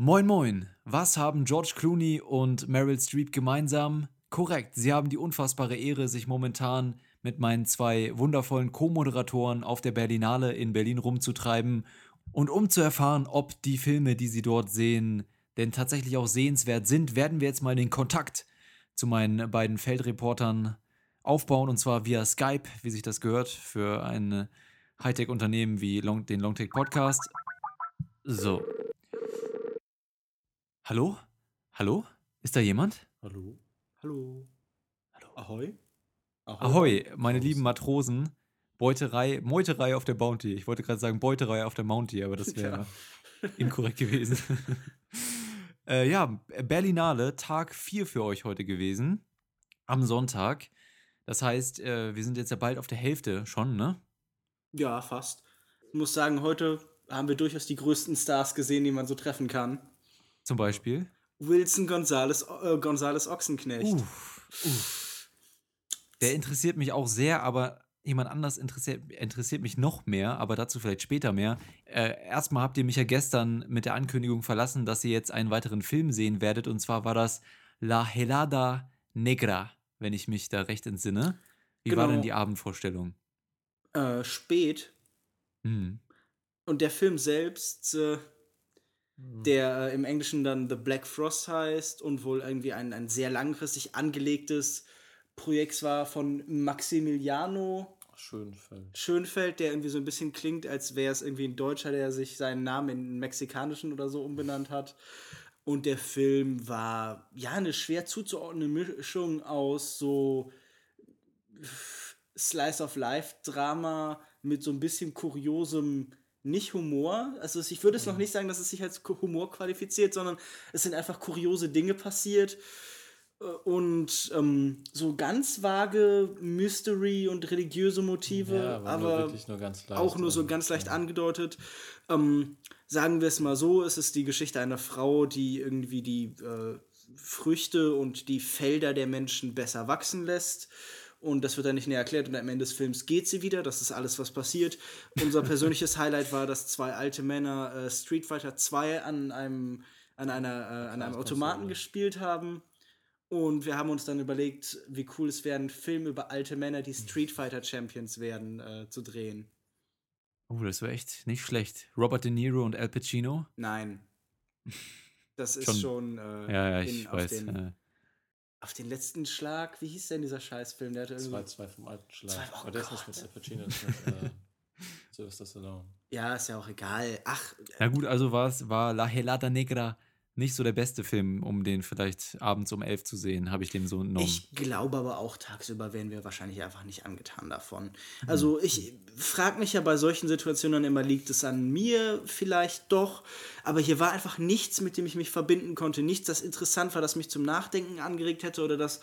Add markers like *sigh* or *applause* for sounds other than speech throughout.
Moin Moin, was haben George Clooney und Meryl Streep gemeinsam? Korrekt, sie haben die unfassbare Ehre, sich momentan mit meinen zwei wundervollen Co-Moderatoren auf der Berlinale in Berlin rumzutreiben und um zu erfahren, ob die Filme, die sie dort sehen, denn tatsächlich auch sehenswert sind, werden wir jetzt mal den Kontakt zu meinen beiden Feldreportern aufbauen und zwar via Skype, wie sich das gehört, für ein Hightech-Unternehmen wie Long, den Longtech Podcast. So, Hallo? Hallo? Ist da jemand? Hallo? Hallo? Hallo? Ahoi? Ahoi, Ahoi meine lieben Matrosen. Beuterei, Meuterei auf der Bounty. Ich wollte gerade sagen Beuterei auf der Mounty, aber das wäre ja. *laughs* inkorrekt gewesen. *laughs* äh, ja, Berlinale, Tag 4 für euch heute gewesen. Am Sonntag. Das heißt, äh, wir sind jetzt ja bald auf der Hälfte schon, ne? Ja, fast. Ich muss sagen, heute haben wir durchaus die größten Stars gesehen, die man so treffen kann. Zum Beispiel? Wilson Gonzales, äh, Gonzales Ochsenknecht. Uff, uff. Der interessiert mich auch sehr, aber jemand anders interessiert, interessiert mich noch mehr, aber dazu vielleicht später mehr. Äh, erstmal habt ihr mich ja gestern mit der Ankündigung verlassen, dass ihr jetzt einen weiteren Film sehen werdet. Und zwar war das La Helada Negra, wenn ich mich da recht entsinne. Wie genau. war denn genau. die Abendvorstellung? Äh, spät. Mhm. Und der Film selbst äh, Mhm. der äh, im Englischen dann The Black Frost heißt und wohl irgendwie ein, ein sehr langfristig angelegtes Projekt war von Maximiliano Schönfeld. Schönfeld, der irgendwie so ein bisschen klingt, als wäre es irgendwie ein Deutscher, der sich seinen Namen in mexikanischen oder so umbenannt hat. Und der Film war ja eine schwer zuzuordnende Mischung aus so Slice of Life Drama mit so ein bisschen kuriosem nicht Humor. Also ich würde es noch mhm. nicht sagen, dass es sich als Humor qualifiziert, sondern es sind einfach kuriose Dinge passiert. Äh, und ähm, so ganz vage Mystery und religiöse Motive, ja, aber, aber nur leicht, auch nur so ganz leicht ja. angedeutet. Ähm, sagen wir es mal so, es ist die Geschichte einer Frau, die irgendwie die äh, Früchte und die Felder der Menschen besser wachsen lässt und das wird dann nicht näher erklärt und am Ende des Films geht sie wieder. Das ist alles, was passiert. Unser persönliches *laughs* Highlight war, dass zwei alte Männer äh, Street Fighter 2 an einem, an einer, äh, an einem Automaten gespielt haben. Und wir haben uns dann überlegt, wie cool es wäre, einen Film über alte Männer, die Street Fighter Champions werden, äh, zu drehen. Oh, das wäre echt nicht schlecht. Robert De Niro und Al Pacino? Nein. *laughs* Das ist schon, schon äh, ja, ja, ich weiß. Den, auf den letzten Schlag, wie hieß denn dieser Scheißfilm? Der hatte irgendwie. 2-2 vom alten Schlag. Zwei, oh Aber der ist nicht mit Al Pacino, ist mit äh, *laughs* Sylvester Stallone. Ja, ist ja auch egal. Ach. Na gut, also war es war La Helada Negra nicht so der beste Film, um den vielleicht abends um elf zu sehen, habe ich dem so entnommen. Ich glaube aber auch, tagsüber wären wir wahrscheinlich einfach nicht angetan davon. Also ich frage mich ja bei solchen Situationen immer, liegt es an mir vielleicht doch, aber hier war einfach nichts, mit dem ich mich verbinden konnte, nichts, das interessant war, das mich zum Nachdenken angeregt hätte oder das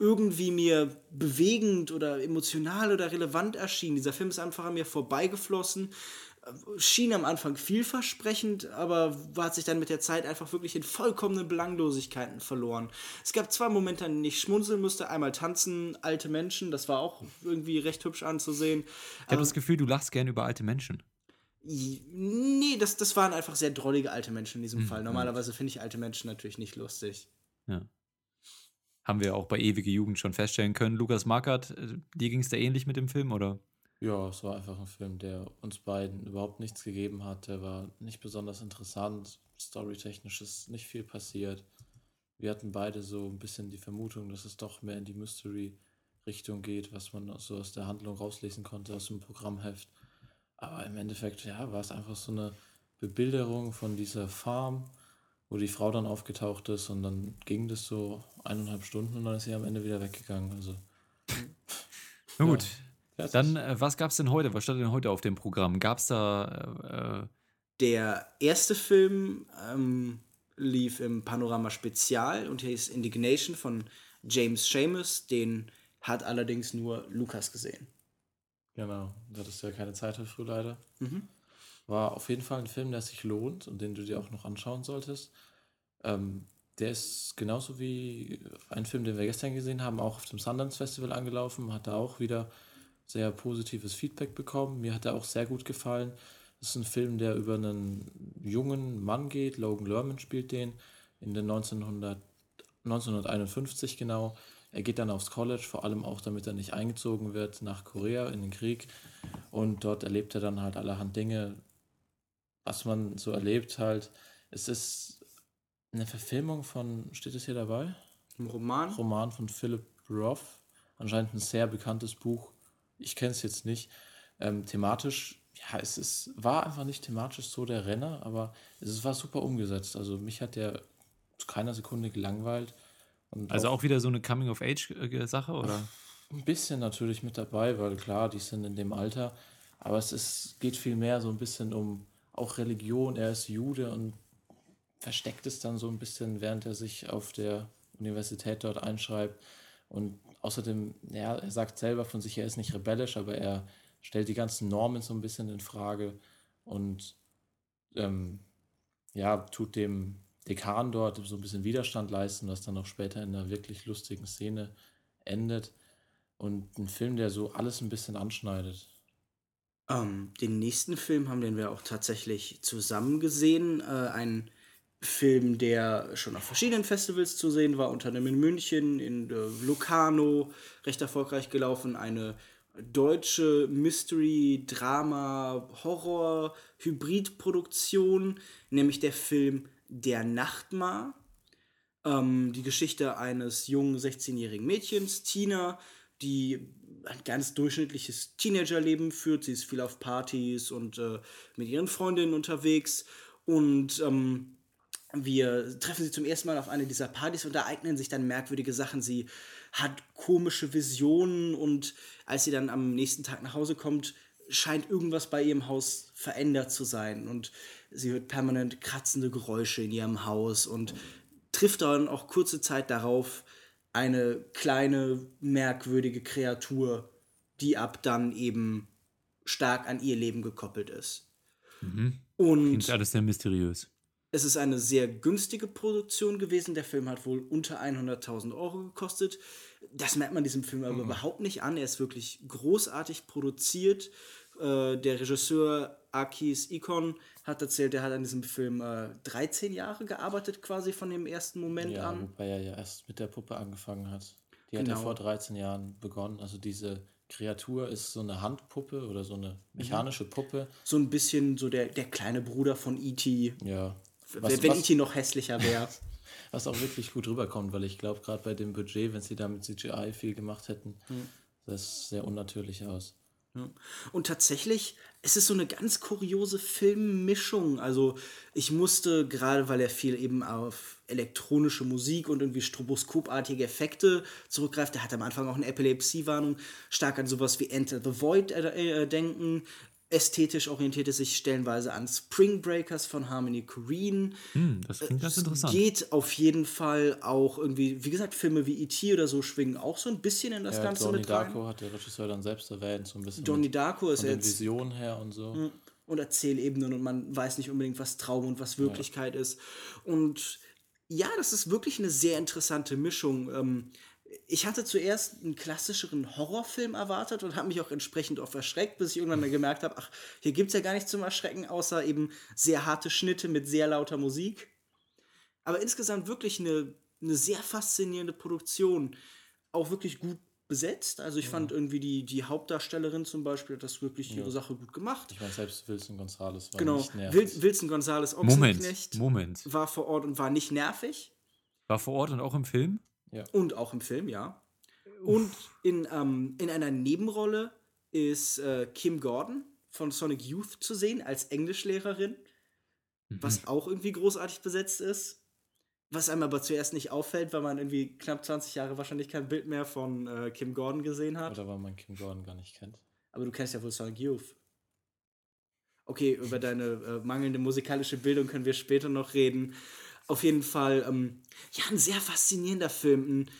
irgendwie mir bewegend oder emotional oder relevant erschien. Dieser Film ist einfach an mir vorbeigeflossen schien am Anfang vielversprechend, aber hat sich dann mit der Zeit einfach wirklich in vollkommenen Belanglosigkeiten verloren. Es gab zwei Momente, an denen ich schmunzeln musste. Einmal tanzen alte Menschen, das war auch irgendwie recht hübsch anzusehen. Ich habe ähm, das Gefühl, du lachst gern über alte Menschen. Nee, das, das waren einfach sehr drollige alte Menschen in diesem mhm. Fall. Normalerweise finde ich alte Menschen natürlich nicht lustig. Ja. Haben wir auch bei Ewige Jugend schon feststellen können. Lukas Markert, äh, dir ging es da ähnlich mit dem Film, oder? Ja, es war einfach ein Film, der uns beiden überhaupt nichts gegeben hat. Der war nicht besonders interessant. Storytechnisch ist nicht viel passiert. Wir hatten beide so ein bisschen die Vermutung, dass es doch mehr in die Mystery-Richtung geht, was man so aus der Handlung rauslesen konnte, aus dem Programmheft. Aber im Endeffekt, ja, war es einfach so eine Bebilderung von dieser Farm, wo die Frau dann aufgetaucht ist und dann ging das so eineinhalb Stunden und dann ist sie am Ende wieder weggegangen. Also. Na gut, ja. Dann, äh, was gab es denn heute? Was stand denn heute auf dem Programm? Gab es da. Äh, der erste Film ähm, lief im Panorama Spezial und hieß Indignation von James Seamus. Den hat allerdings nur Lukas gesehen. Genau, da hattest du ja keine Zeit dafür leider. Mhm. War auf jeden Fall ein Film, der sich lohnt und den du dir auch noch anschauen solltest. Ähm, der ist genauso wie ein Film, den wir gestern gesehen haben, auch auf dem Sundance Festival angelaufen, hat da auch wieder sehr positives Feedback bekommen. Mir hat er auch sehr gut gefallen. Das ist ein Film, der über einen jungen Mann geht. Logan Lerman spielt den in den 1900, 1951 genau. Er geht dann aufs College, vor allem auch, damit er nicht eingezogen wird nach Korea in den Krieg. Und dort erlebt er dann halt allerhand Dinge, was man so erlebt halt. Es ist eine Verfilmung von, steht es hier dabei? Ein Roman? Roman von Philip Roth. Anscheinend ein sehr bekanntes Buch. Ich kenne es jetzt nicht. Ähm, thematisch, ja, es ist, war einfach nicht thematisch so der Renner, aber es war super umgesetzt. Also mich hat der zu keiner Sekunde gelangweilt. Also auch, auch wieder so eine Coming-of-Age-Sache, oder? Ein bisschen natürlich mit dabei, weil klar, die sind in dem Alter. Aber es ist, geht viel mehr so ein bisschen um auch Religion. Er ist Jude und versteckt es dann so ein bisschen, während er sich auf der Universität dort einschreibt. Und außerdem, ja, er sagt selber von sich, er ist nicht rebellisch, aber er stellt die ganzen Normen so ein bisschen in Frage und ähm, ja, tut dem Dekan dort so ein bisschen Widerstand leisten, was dann auch später in einer wirklich lustigen Szene endet. Und ein Film, der so alles ein bisschen anschneidet. Ähm, den nächsten Film haben den wir auch tatsächlich zusammen gesehen. Äh, ein Film, der schon auf verschiedenen Festivals zu sehen war, unter anderem in München, in äh, Locarno, recht erfolgreich gelaufen. Eine deutsche Mystery, Drama, Horror, Hybridproduktion, nämlich der Film Der Nachtmar. Ähm, die Geschichte eines jungen 16-jährigen Mädchens, Tina, die ein ganz durchschnittliches Teenagerleben führt. Sie ist viel auf Partys und äh, mit ihren Freundinnen unterwegs. Und ähm, wir treffen sie zum ersten Mal auf eine dieser Partys und da eignen sich dann merkwürdige Sachen. Sie hat komische Visionen und als sie dann am nächsten Tag nach Hause kommt, scheint irgendwas bei ihrem Haus verändert zu sein und sie hört permanent kratzende Geräusche in ihrem Haus und trifft dann auch kurze Zeit darauf eine kleine merkwürdige Kreatur, die ab dann eben stark an ihr Leben gekoppelt ist. Mhm. Und Klingt alles sehr mysteriös. Es ist eine sehr günstige Produktion gewesen. Der Film hat wohl unter 100.000 Euro gekostet. Das merkt man diesem Film aber mhm. überhaupt nicht an. Er ist wirklich großartig produziert. Äh, der Regisseur Akis Ikon hat erzählt, er hat an diesem Film äh, 13 Jahre gearbeitet, quasi von dem ersten Moment ja, an. Wobei er ja erst mit der Puppe angefangen hat. Die genau. hat er vor 13 Jahren begonnen. Also diese Kreatur ist so eine Handpuppe oder so eine mhm. mechanische Puppe. So ein bisschen so der, der kleine Bruder von E.T. Ja. Was, wenn E.T. noch hässlicher wäre. *laughs* was auch wirklich gut rüberkommt, weil ich glaube, gerade bei dem Budget, wenn sie da mit CGI viel gemacht hätten, hm. das sehr unnatürlich aus. Und tatsächlich, es ist so eine ganz kuriose Filmmischung. Also ich musste, gerade weil er viel eben auf elektronische Musik und irgendwie stroboskopartige Effekte zurückgreift, der hat am Anfang auch eine Epilepsiewarnung, stark an sowas wie Enter the Void äh, äh, denken ästhetisch orientierte sich stellenweise an Spring Breakers von Harmony Korine. Hm, das klingt ganz interessant. Geht auf jeden Fall auch irgendwie, wie gesagt, Filme wie E.T. oder so schwingen auch so ein bisschen in das ja, Ganze Donnie mit rein. Darko hat der Regisseur dann selbst erwähnt, so ein bisschen. Donnie Darko ist von jetzt. Vision her und so. Hm, und Erzählebenen und man weiß nicht unbedingt, was Traum und was Wirklichkeit ja. ist. Und ja, das ist wirklich eine sehr interessante Mischung. Ähm, ich hatte zuerst einen klassischeren Horrorfilm erwartet und habe mich auch entsprechend oft erschreckt, bis ich irgendwann mal gemerkt habe, ach, hier gibt es ja gar nichts zum Erschrecken, außer eben sehr harte Schnitte mit sehr lauter Musik. Aber insgesamt wirklich eine, eine sehr faszinierende Produktion. Auch wirklich gut besetzt. Also ich ja. fand irgendwie die, die Hauptdarstellerin zum Beispiel hat das wirklich ja. ihre Sache gut gemacht. Ich meine, selbst Wilson Gonzales war genau. nicht nervig. Wil Wilson Gonzales Moment, Moment. war vor Ort und war nicht nervig. War vor Ort und auch im Film? Ja. Und auch im Film, ja. Und in, ähm, in einer Nebenrolle ist äh, Kim Gordon von Sonic Youth zu sehen als Englischlehrerin, mhm. was auch irgendwie großartig besetzt ist. Was einem aber zuerst nicht auffällt, weil man irgendwie knapp 20 Jahre wahrscheinlich kein Bild mehr von äh, Kim Gordon gesehen hat. Oder weil man Kim Gordon gar nicht kennt. Aber du kennst ja wohl Sonic Youth. Okay, über *laughs* deine äh, mangelnde musikalische Bildung können wir später noch reden. Auf jeden Fall, ähm, ja, ein sehr faszinierender Film. Ein,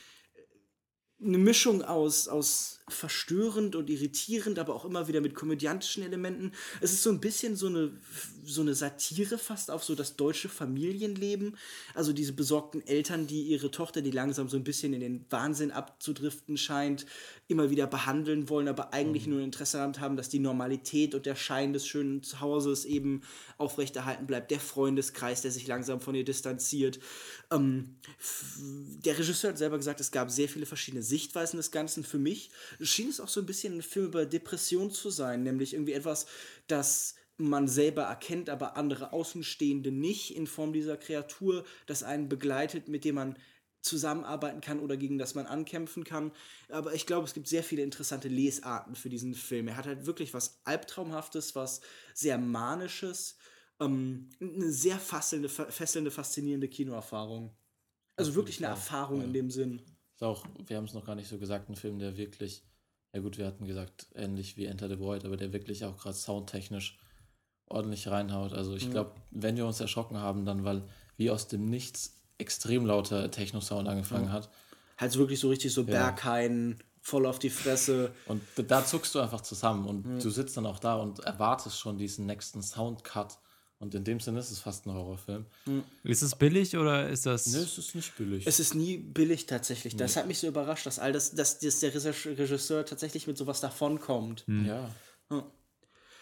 eine Mischung aus, aus verstörend und irritierend, aber auch immer wieder mit komödiantischen Elementen. Es ist so ein bisschen so eine, so eine Satire fast auf so das deutsche Familienleben. Also diese besorgten Eltern, die ihre Tochter, die langsam so ein bisschen in den Wahnsinn abzudriften scheint, immer wieder behandeln wollen, aber eigentlich mhm. nur Interesse daran haben, dass die Normalität und der Schein des schönen Zuhauses eben aufrechterhalten bleibt. Der Freundeskreis, der sich langsam von ihr distanziert. Ähm, der Regisseur hat selber gesagt, es gab sehr viele verschiedene Sichtweisen des Ganzen. Für mich schien es auch so ein bisschen ein Film über Depression zu sein, nämlich irgendwie etwas, das man selber erkennt, aber andere Außenstehende nicht in Form dieser Kreatur, das einen begleitet, mit dem man zusammenarbeiten kann oder gegen das man ankämpfen kann. Aber ich glaube, es gibt sehr viele interessante Lesarten für diesen Film. Er hat halt wirklich was Albtraumhaftes, was sehr Manisches, ähm, eine sehr fesselnde, fesselnde, faszinierende Kinoerfahrung. Also wirklich eine Erfahrung in dem Sinn. Ist auch, wir haben es noch gar nicht so gesagt, ein Film, der wirklich, ja gut, wir hatten gesagt, ähnlich wie Enter the Void, aber der wirklich auch gerade soundtechnisch ordentlich reinhaut. Also ich glaube, wenn wir uns erschrocken haben, dann weil wie aus dem Nichts extrem lauter Techno-Sound angefangen mhm. hat. Halt wirklich so richtig so ja. Berghain, voll auf die Fresse. Und da zuckst du einfach zusammen und mhm. du sitzt dann auch da und erwartest schon diesen nächsten Soundcut. Und in dem Sinne ist es fast ein Horrorfilm. Mhm. Ist es billig oder ist das. Nee, es ist nicht billig. Es ist nie billig tatsächlich. Das nee. hat mich so überrascht, dass all das, dass, dass der Regisseur tatsächlich mit sowas davonkommt. Mhm. Ja.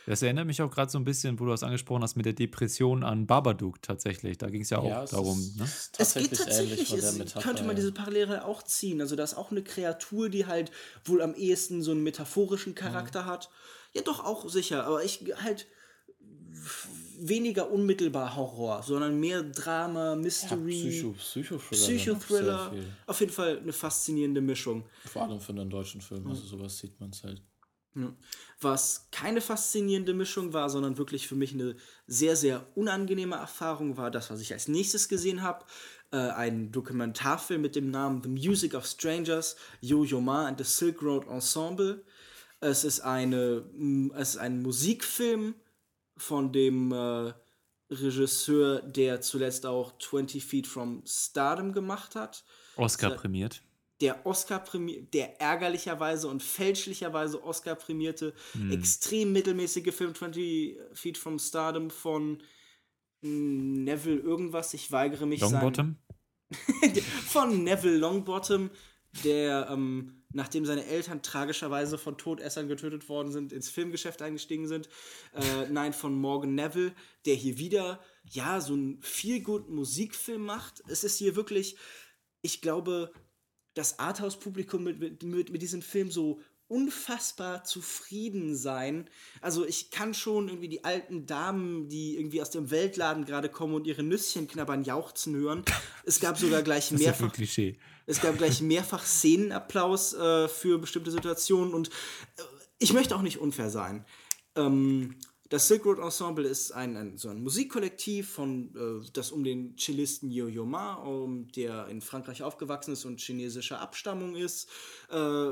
Das erinnert mich auch gerade so ein bisschen, wo du das angesprochen hast, mit der Depression an Babadook tatsächlich. Da ging es ja auch ja, darum. Ne? Es geht tatsächlich, es Metapher, könnte man diese Parallele auch ziehen. Also da ist auch eine Kreatur, die halt wohl am ehesten so einen metaphorischen Charakter mhm. hat. Ja, doch auch sicher, aber ich halt weniger unmittelbar Horror, sondern mehr Drama, Mystery, ja, Psycho, Psychothriller. Psycho Auf jeden Fall eine faszinierende Mischung. Vor allem für einen deutschen Film, also sowas sieht man halt was keine faszinierende Mischung war, sondern wirklich für mich eine sehr, sehr unangenehme Erfahrung war, das, was ich als nächstes gesehen habe. Äh, ein Dokumentarfilm mit dem Namen The Music of Strangers, Yo-Yo Ma and the Silk Road Ensemble. Es ist, eine, es ist ein Musikfilm von dem äh, Regisseur, der zuletzt auch 20 Feet from Stardom gemacht hat. Oscar prämiert der Oscar der ärgerlicherweise und fälschlicherweise Oscar prämierte, hm. extrem mittelmäßige Film 20 Feet from Stardom von Neville irgendwas, ich weigere mich Longbottom? *laughs* von Neville Longbottom, der ähm, nachdem seine Eltern tragischerweise von Todessern getötet worden sind, ins Filmgeschäft eingestiegen sind. Äh, nein, von Morgan Neville, der hier wieder, ja, so einen viel guten Musikfilm macht. Es ist hier wirklich, ich glaube, das Arthouse-Publikum mit, mit, mit, diesem Film so unfassbar zufrieden sein. Also ich kann schon irgendwie die alten Damen, die irgendwie aus dem Weltladen gerade kommen und ihre Nüsschen knabbern, jauchzen hören. Es gab sogar gleich mehrfach. Es gab gleich *laughs* mehrfach Szenenapplaus äh, für bestimmte Situationen und äh, ich möchte auch nicht unfair sein. Ähm, das Silk Road Ensemble ist ein, ein so ein Musikkollektiv, von, äh, das um den Cellisten Yo-Yo Ma, um, der in Frankreich aufgewachsen ist und chinesischer Abstammung ist, äh,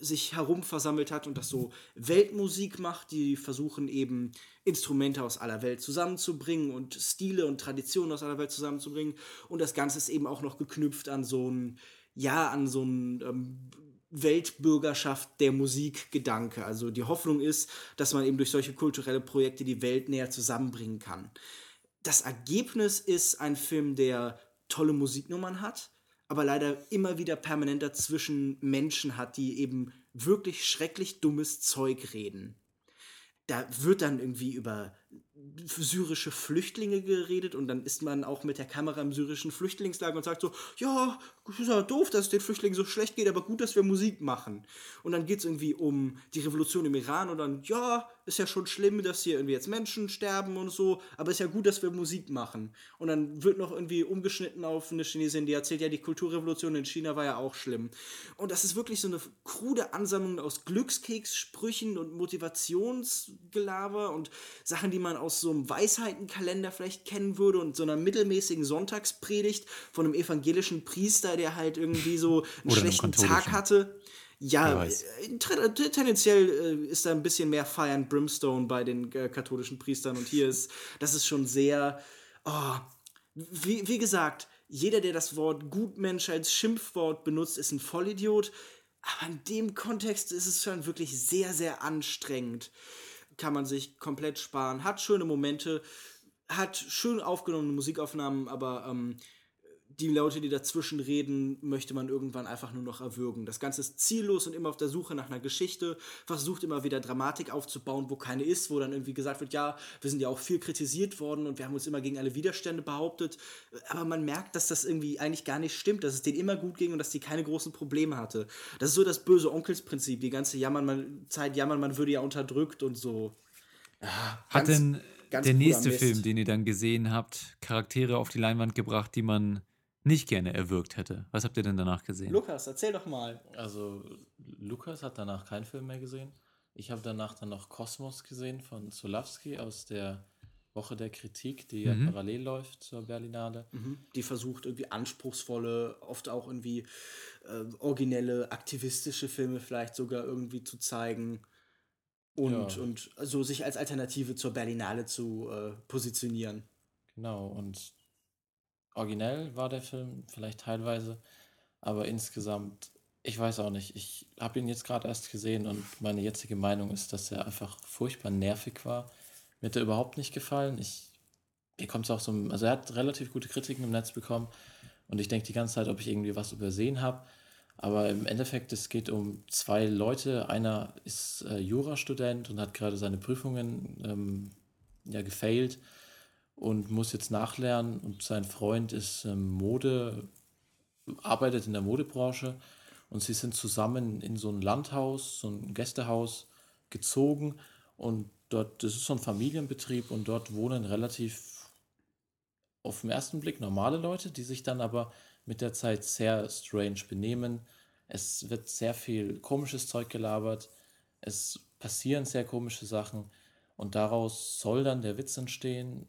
sich herum versammelt hat und das so Weltmusik macht. Die versuchen eben Instrumente aus aller Welt zusammenzubringen und Stile und Traditionen aus aller Welt zusammenzubringen. Und das Ganze ist eben auch noch geknüpft an so ein, ja, an so ein ähm, Weltbürgerschaft der Musikgedanke. Also die Hoffnung ist, dass man eben durch solche kulturelle Projekte die Welt näher zusammenbringen kann. Das Ergebnis ist ein Film, der tolle Musiknummern hat, aber leider immer wieder permanent dazwischen Menschen hat, die eben wirklich schrecklich dummes Zeug reden. Da wird dann irgendwie über syrische Flüchtlinge geredet und dann ist man auch mit der Kamera im syrischen Flüchtlingslager und sagt so, ja, ist ja doof, dass es den Flüchtlingen so schlecht geht, aber gut, dass wir Musik machen. Und dann geht es irgendwie um die Revolution im Iran und dann, ja, ist ja schon schlimm, dass hier irgendwie jetzt Menschen sterben und so, aber ist ja gut, dass wir Musik machen. Und dann wird noch irgendwie umgeschnitten auf eine Chinesin, die erzählt, ja, die Kulturrevolution in China war ja auch schlimm. Und das ist wirklich so eine krude Ansammlung aus Glückskeks-Sprüchen und Motivationsgelaber und Sachen, die man aus so einem Weisheitenkalender vielleicht kennen würde und so einer mittelmäßigen Sonntagspredigt von einem evangelischen Priester, der halt irgendwie so *laughs* einen Oder schlechten Tag hatte. Ja, äh, tendenziell äh, ist da ein bisschen mehr Fire and Brimstone bei den äh, katholischen Priestern und hier ist, das ist schon sehr, oh, wie, wie gesagt, jeder, der das Wort Gutmensch als Schimpfwort benutzt, ist ein Vollidiot. Aber in dem Kontext ist es schon wirklich sehr, sehr anstrengend. Kann man sich komplett sparen. Hat schöne Momente, hat schön aufgenommene Musikaufnahmen, aber ähm, die Leute, die dazwischen reden, möchte man irgendwann einfach nur noch erwürgen. Das Ganze ist ziellos und immer auf der Suche nach einer Geschichte, versucht immer wieder Dramatik aufzubauen, wo keine ist, wo dann irgendwie gesagt wird, ja, wir sind ja auch viel kritisiert worden und wir haben uns immer gegen alle Widerstände behauptet. Aber man merkt, dass das irgendwie eigentlich gar nicht stimmt, dass es denen immer gut ging und dass die keine großen Probleme hatte. Das ist so das böse Onkelsprinzip, die ganze jammern, man, Zeit jammern, man würde ja unterdrückt und so. Ja, Hat denn der nächste Film, den ihr dann gesehen habt, Charaktere auf die Leinwand gebracht, die man nicht gerne erwürgt hätte. Was habt ihr denn danach gesehen? Lukas, erzähl doch mal. Also, Lukas hat danach keinen Film mehr gesehen. Ich habe danach dann noch Kosmos gesehen von Zulawski aus der Woche der Kritik, die mhm. ja parallel läuft zur Berlinale. Mhm. Die versucht irgendwie anspruchsvolle, oft auch irgendwie äh, originelle, aktivistische Filme vielleicht sogar irgendwie zu zeigen und, ja. und so sich als Alternative zur Berlinale zu äh, positionieren. Genau, und originell war der Film, vielleicht teilweise, aber insgesamt, ich weiß auch nicht. Ich habe ihn jetzt gerade erst gesehen und meine jetzige Meinung ist, dass er einfach furchtbar nervig war. Mir hat er überhaupt nicht gefallen. Ich, mir kommt es auch so, also er hat relativ gute Kritiken im Netz bekommen und ich denke die ganze Zeit, ob ich irgendwie was übersehen habe. Aber im Endeffekt, es geht um zwei Leute. Einer ist äh, Jurastudent und hat gerade seine Prüfungen ähm, ja, gefailt und muss jetzt nachlernen. Und sein Freund ist ähm, Mode, arbeitet in der Modebranche. Und sie sind zusammen in so ein Landhaus, so ein Gästehaus gezogen. Und dort, das ist so ein Familienbetrieb. Und dort wohnen relativ auf den ersten Blick normale Leute, die sich dann aber mit der Zeit sehr strange benehmen. Es wird sehr viel komisches Zeug gelabert, es passieren sehr komische Sachen. Und daraus soll dann der Witz entstehen,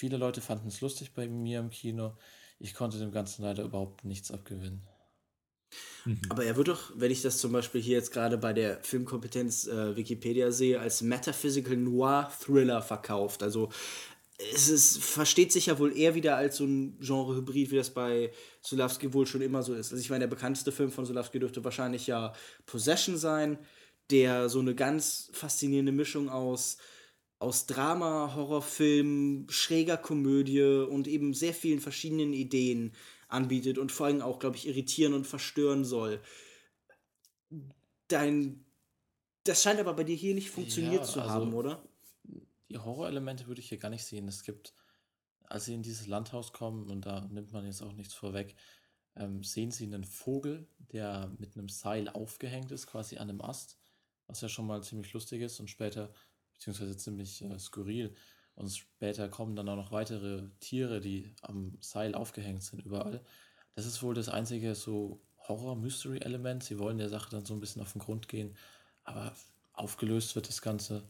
Viele Leute fanden es lustig bei mir im Kino. Ich konnte dem Ganzen leider überhaupt nichts abgewinnen. Mhm. Aber er wird doch, wenn ich das zum Beispiel hier jetzt gerade bei der Filmkompetenz äh, Wikipedia sehe, als Metaphysical Noir Thriller verkauft. Also es ist, versteht sich ja wohl eher wieder als so ein Genre-Hybrid, wie das bei Sulawski wohl schon immer so ist. Also ich meine, der bekannteste Film von Sulawski dürfte wahrscheinlich ja Possession sein, der so eine ganz faszinierende Mischung aus aus Drama, Horrorfilm, schräger Komödie und eben sehr vielen verschiedenen Ideen anbietet und vor allem auch, glaube ich, irritieren und verstören soll. Dein. Das scheint aber bei dir hier nicht funktioniert ja, zu also haben, oder? Die Horrorelemente würde ich hier gar nicht sehen. Es gibt, als sie in dieses Landhaus kommen, und da nimmt man jetzt auch nichts vorweg, ähm, sehen sie einen Vogel, der mit einem Seil aufgehängt ist, quasi an einem Ast, was ja schon mal ziemlich lustig ist. Und später beziehungsweise ziemlich äh, skurril. Und später kommen dann auch noch weitere Tiere, die am Seil aufgehängt sind, überall. Das ist wohl das einzige so Horror-Mystery-Element. Sie wollen der Sache dann so ein bisschen auf den Grund gehen, aber aufgelöst wird das Ganze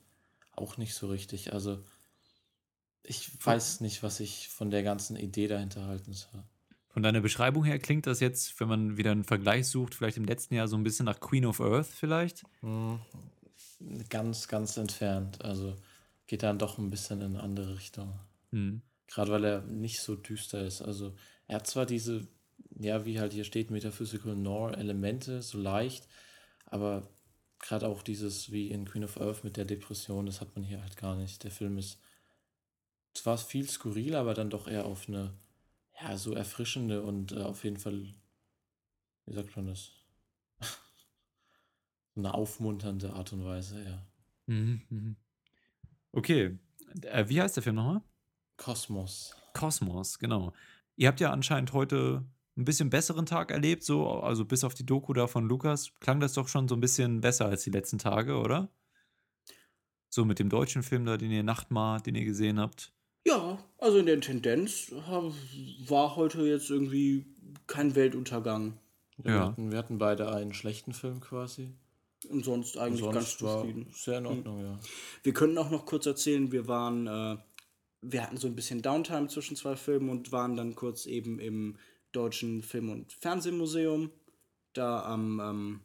auch nicht so richtig. Also ich weiß nicht, was ich von der ganzen Idee dahinter halten soll. Von deiner Beschreibung her klingt das jetzt, wenn man wieder einen Vergleich sucht, vielleicht im letzten Jahr so ein bisschen nach Queen of Earth vielleicht? Ganz, ganz entfernt. Also geht dann doch ein bisschen in eine andere Richtung. Mhm. Gerade weil er nicht so düster ist. Also er hat zwar diese, ja, wie halt hier steht, Metaphysical Nor Elemente, so leicht, aber gerade auch dieses, wie in Queen of Earth mit der Depression, das hat man hier halt gar nicht. Der Film ist zwar viel skurril, aber dann doch eher auf eine, ja, so erfrischende und äh, auf jeden Fall, wie sagt man das? Eine aufmunternde Art und Weise, ja. Mhm, mhm. Okay. Äh, wie heißt der Film nochmal? Kosmos. Kosmos, genau. Ihr habt ja anscheinend heute ein bisschen besseren Tag erlebt, so, also bis auf die Doku da von Lukas, klang das doch schon so ein bisschen besser als die letzten Tage, oder? So mit dem deutschen Film da, den ihr Nachtmar, den ihr gesehen habt. Ja, also in der Tendenz war heute jetzt irgendwie kein Weltuntergang. Ja, ja. Wir, hatten, wir hatten beide einen schlechten Film quasi. Und sonst eigentlich sonst ganz zufrieden. Sehr in Ordnung, hm. ja. Wir können auch noch kurz erzählen, wir waren, äh, wir hatten so ein bisschen Downtime zwischen zwei Filmen und waren dann kurz eben im Deutschen Film- und Fernsehmuseum, da am ähm,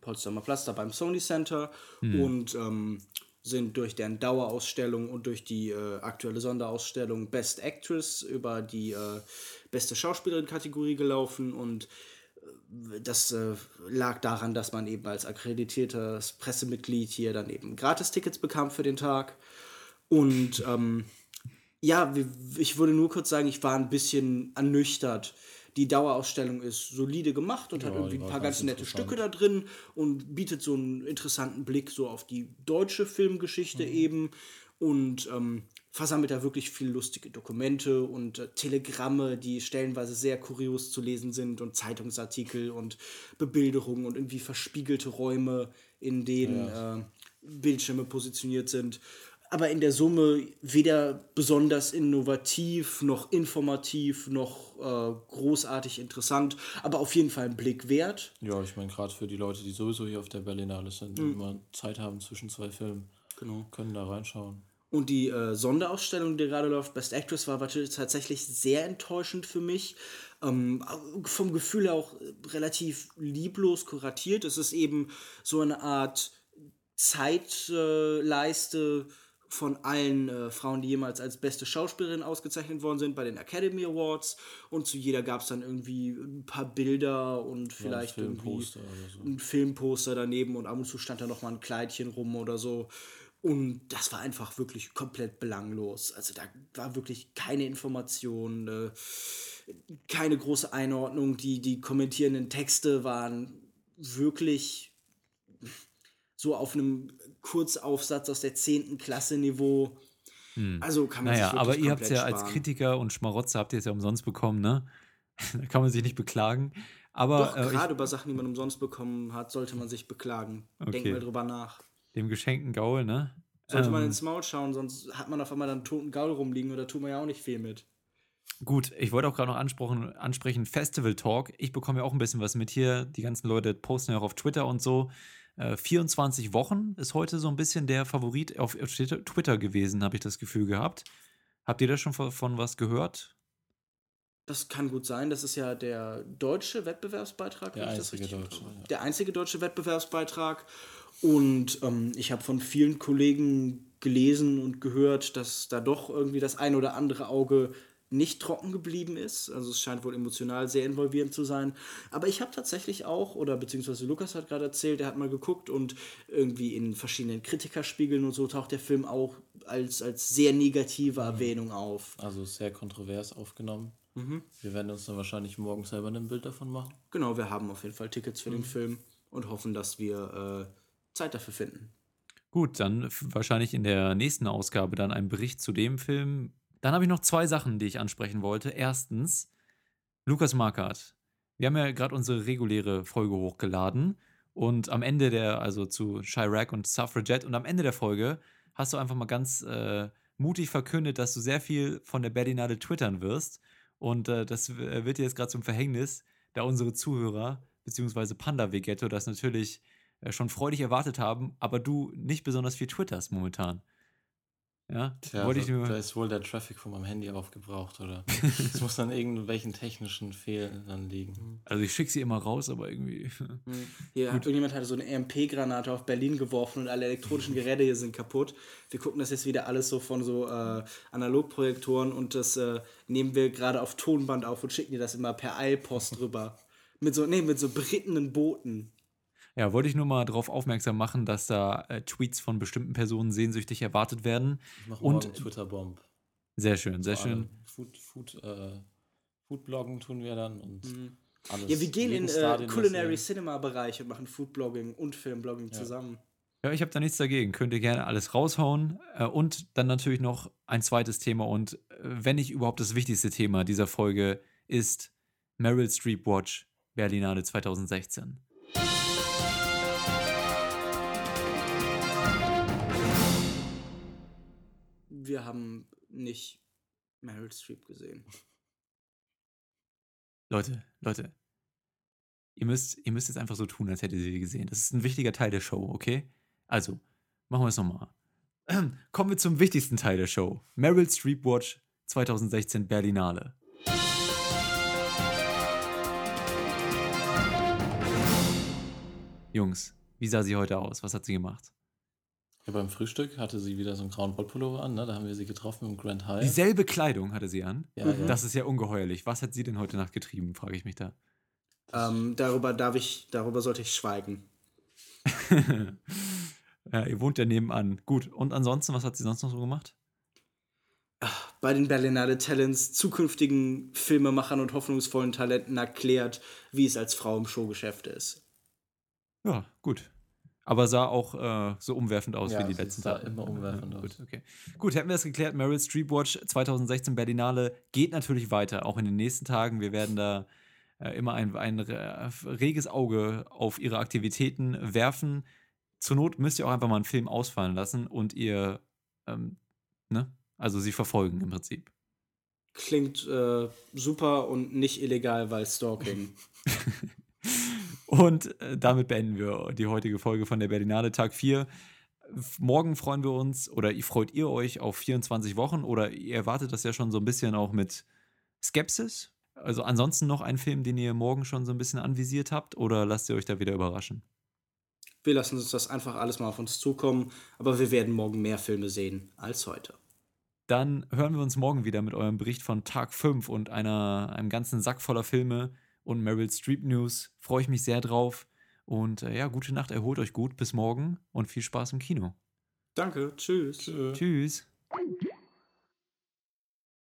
Potsdamer Platz, da beim Sony Center hm. und ähm, sind durch deren Dauerausstellung und durch die äh, aktuelle Sonderausstellung Best Actress über die äh, beste Schauspielerin-Kategorie gelaufen und das äh, lag daran, dass man eben als akkreditiertes Pressemitglied hier dann eben Gratistickets bekam für den Tag. Und ähm, ja, ich würde nur kurz sagen, ich war ein bisschen ernüchtert. Die Dauerausstellung ist solide gemacht und ja, hat irgendwie ein paar ganz nette Stücke da drin und bietet so einen interessanten Blick so auf die deutsche Filmgeschichte mhm. eben. Und ähm, versammelt da wirklich viel lustige Dokumente und äh, Telegramme, die stellenweise sehr kurios zu lesen sind und Zeitungsartikel und Bebilderungen und irgendwie verspiegelte Räume, in denen ja. äh, Bildschirme positioniert sind. Aber in der Summe weder besonders innovativ, noch informativ, noch äh, großartig interessant, aber auf jeden Fall ein Blick wert. Ja, ich meine, gerade für die Leute, die sowieso hier auf der Berlinale sind, mhm. immer Zeit haben zwischen zwei Filmen, genau. können da reinschauen. Und die äh, Sonderausstellung, die gerade läuft, Best Actress, war tatsächlich sehr enttäuschend für mich. Ähm, vom Gefühl her auch relativ lieblos kuratiert. Es ist eben so eine Art Zeitleiste äh, von allen äh, Frauen, die jemals als beste Schauspielerin ausgezeichnet worden sind bei den Academy Awards. Und zu jeder gab es dann irgendwie ein paar Bilder und vielleicht ja, ein irgendwie so. ein Filmposter daneben und ab und zu stand da noch mal ein Kleidchen rum oder so. Und das war einfach wirklich komplett belanglos. Also da war wirklich keine Information, äh, keine große Einordnung. Die, die kommentierenden Texte waren wirklich so auf einem Kurzaufsatz aus der 10. Klasse Niveau. Hm. Also kann man naja, sich aber ihr habt es ja sparen. als Kritiker und Schmarotzer habt ihr es ja umsonst bekommen, ne? *laughs* da kann man sich nicht beklagen. Aber Doch, äh, gerade über Sachen, die man umsonst bekommen hat, sollte man sich beklagen. Okay. Denk mal drüber nach dem geschenkten Gaul, ne? Sollte ähm, man ins Maul schauen, sonst hat man auf einmal dann einen toten Gaul rumliegen oder tut man ja auch nicht viel mit. Gut, ich wollte auch gerade noch ansprechen, ansprechen, Festival Talk. Ich bekomme ja auch ein bisschen was mit hier. Die ganzen Leute posten ja auch auf Twitter und so. Äh, 24 Wochen ist heute so ein bisschen der Favorit auf Twitter gewesen, habe ich das Gefühl gehabt. Habt ihr da schon von was gehört? Das kann gut sein. Das ist ja der deutsche Wettbewerbsbeitrag. Der einzige deutsche. Ja. Der einzige deutsche Wettbewerbsbeitrag. Und ähm, ich habe von vielen Kollegen gelesen und gehört, dass da doch irgendwie das ein oder andere Auge nicht trocken geblieben ist. Also es scheint wohl emotional sehr involvierend zu sein. Aber ich habe tatsächlich auch, oder beziehungsweise Lukas hat gerade erzählt, er hat mal geguckt und irgendwie in verschiedenen Kritikerspiegeln und so taucht der Film auch als, als sehr negative mhm. Erwähnung auf. Also sehr kontrovers aufgenommen. Mhm. Wir werden uns dann wahrscheinlich morgen selber ein Bild davon machen. Genau, wir haben auf jeden Fall Tickets für mhm. den Film und hoffen, dass wir äh, Zeit dafür finden. Gut, dann wahrscheinlich in der nächsten Ausgabe dann ein Bericht zu dem Film. Dann habe ich noch zwei Sachen, die ich ansprechen wollte. Erstens, Lukas Markert. Wir haben ja gerade unsere reguläre Folge hochgeladen und am Ende der, also zu Chirac und Suffragette und am Ende der Folge hast du einfach mal ganz äh, mutig verkündet, dass du sehr viel von der Berlinale twittern wirst und äh, das wird dir jetzt gerade zum Verhängnis, da unsere Zuhörer beziehungsweise Panda Vegetto das natürlich schon freudig erwartet haben, aber du nicht besonders viel twitterst momentan. Ja, Tja, wollte ich nur da ist wohl der Traffic von meinem Handy aufgebraucht, oder? *laughs* Es muss an irgendwelchen technischen Fehlern liegen. Mhm. Also ich schicke sie immer raus, aber irgendwie. *laughs* Mhm. Hier, hat irgendjemand hatte so eine EMP-Granate auf Berlin geworfen und alle elektronischen *laughs* Geräte hier sind kaputt. Wir gucken das jetzt wieder alles so von so äh, Analogprojektoren und das äh, nehmen wir gerade auf Tonband auf und schicken dir das immer per Eilpost rüber. Mit so, nee, mit so berittenen Booten. Ja, wollte ich nur mal darauf aufmerksam machen, dass da äh, Tweets von bestimmten Personen sehnsüchtig erwartet werden. Ich mache und Twitter-Bomb. Sehr schön, sehr schön. Food, Food, äh, Foodbloggen tun wir dann und mhm. alles. Ja, wir gehen in äh, Culinary Cinema Bereich und machen Foodblogging und Filmblogging ja. zusammen. Ja, ich habe da nichts dagegen. Könnt ihr gerne alles raushauen. Äh, und dann natürlich noch ein zweites Thema und äh, wenn nicht überhaupt das wichtigste Thema dieser Folge ist Meryl Streep Watch Berlinale 2016. wir haben nicht Meryl Streep gesehen. Leute, Leute, ihr müsst, ihr müsst jetzt einfach so tun, als hättet ihr sie gesehen. Das ist ein wichtiger Teil der Show, okay? Also, machen wir es nochmal. *clears throat* Kommen wir zum wichtigsten Teil der Show. Meryl Streep Watch 2016 Berlinale. Jungs, wie sah sie heute aus? Was hat sie gemacht? Ja, beim Frühstück hatte sie wieder so einen grauen Wollpullover an, ne? da haben wir sie getroffen im Grand High. Dieselbe Kleidung hatte sie an? Ja, mhm. Das ist ja ungeheuerlich. Was hat sie denn heute Nacht getrieben, frage ich mich da. Ähm, darüber darf ich, darüber sollte ich schweigen. *laughs* ja, ihr wohnt ja nebenan. Gut. Und ansonsten, was hat sie sonst noch so gemacht? Bei den Berlinale Talents zukünftigen Filmemachern und hoffnungsvollen Talenten erklärt, wie es als Frau im Showgeschäft ist. Ja, gut. Aber sah auch äh, so umwerfend aus Ja, wie die sie letzten sah Tage. immer umwerfend ja, aus. Gut, okay. gut, hätten wir das geklärt. Meryl Streep Watch 2016 Berlinale geht natürlich weiter, auch in den nächsten Tagen. Wir werden da äh, immer ein, ein reges Auge auf ihre Aktivitäten werfen. Zur Not müsst ihr auch einfach mal einen Film ausfallen lassen und ihr, ähm, ne? Also sie verfolgen im Prinzip. Klingt äh, super und nicht illegal, weil Stalking. *laughs* Und äh, damit beenden wir die heutige Folge von der Berlinale Tag 4. F- Morgen freuen wir uns oder freut ihr euch auf 24 Wochen oder ihr erwartet das ja schon so ein bisschen auch mit Skepsis? Also ansonsten noch ein Film, den ihr morgen schon so ein bisschen anvisiert habt oder lasst ihr euch da wieder überraschen? Wir lassen uns das einfach alles mal auf uns zukommen, aber wir werden morgen mehr Filme sehen als heute. Dann hören wir uns morgen wieder mit eurem Bericht von Tag 5 und einer, einem ganzen Sack voller Filme und Meryl Streep News. Freue ich mich sehr drauf. Und äh, ja, gute Nacht, erholt euch gut. Bis morgen und viel Spaß im Kino. Danke, tschüss. Tschüss. Tschüss.